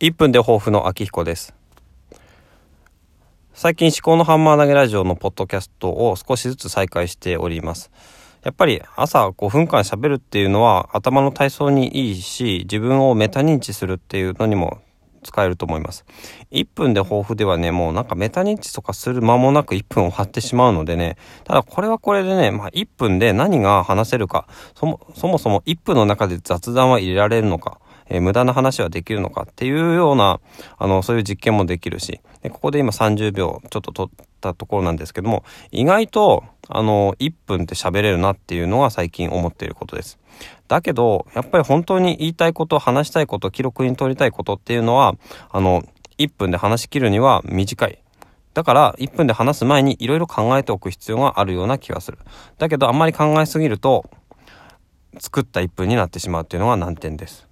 1分で抱負の秋彦です最近思考のハンマー投げラジオのポッドキャストを少しずつ再開しておりますやっぱり朝5分間喋るっていうのは頭の体操にいいし自分をメタ認知するっていうのにも使えると思います。1分で抱負ではね、もうなんかメタ認知とかする間もなく1分を張ってしまうのでね、ただこれはこれでね、まあ1分で何が話せるか、そもそもそも1分の中で雑談は入れられるのか、えー、無駄な話はできるのかっていうような、あの、そういう実験もできるし、でここで今30秒ちょっと取ったところなんですけども、意外と、あの、1分って喋れるなっていうのは最近思っていることです。だけど、やっぱり本当に言いたいこと、話したいこと、記録に取りたいことっていうのは、あの、1分で話し切るには短い。だから1分で話す前にいろいろ考えておく必要があるような気がする。だけどあんまり考えすぎると作った1分になってしまうっていうのが難点です。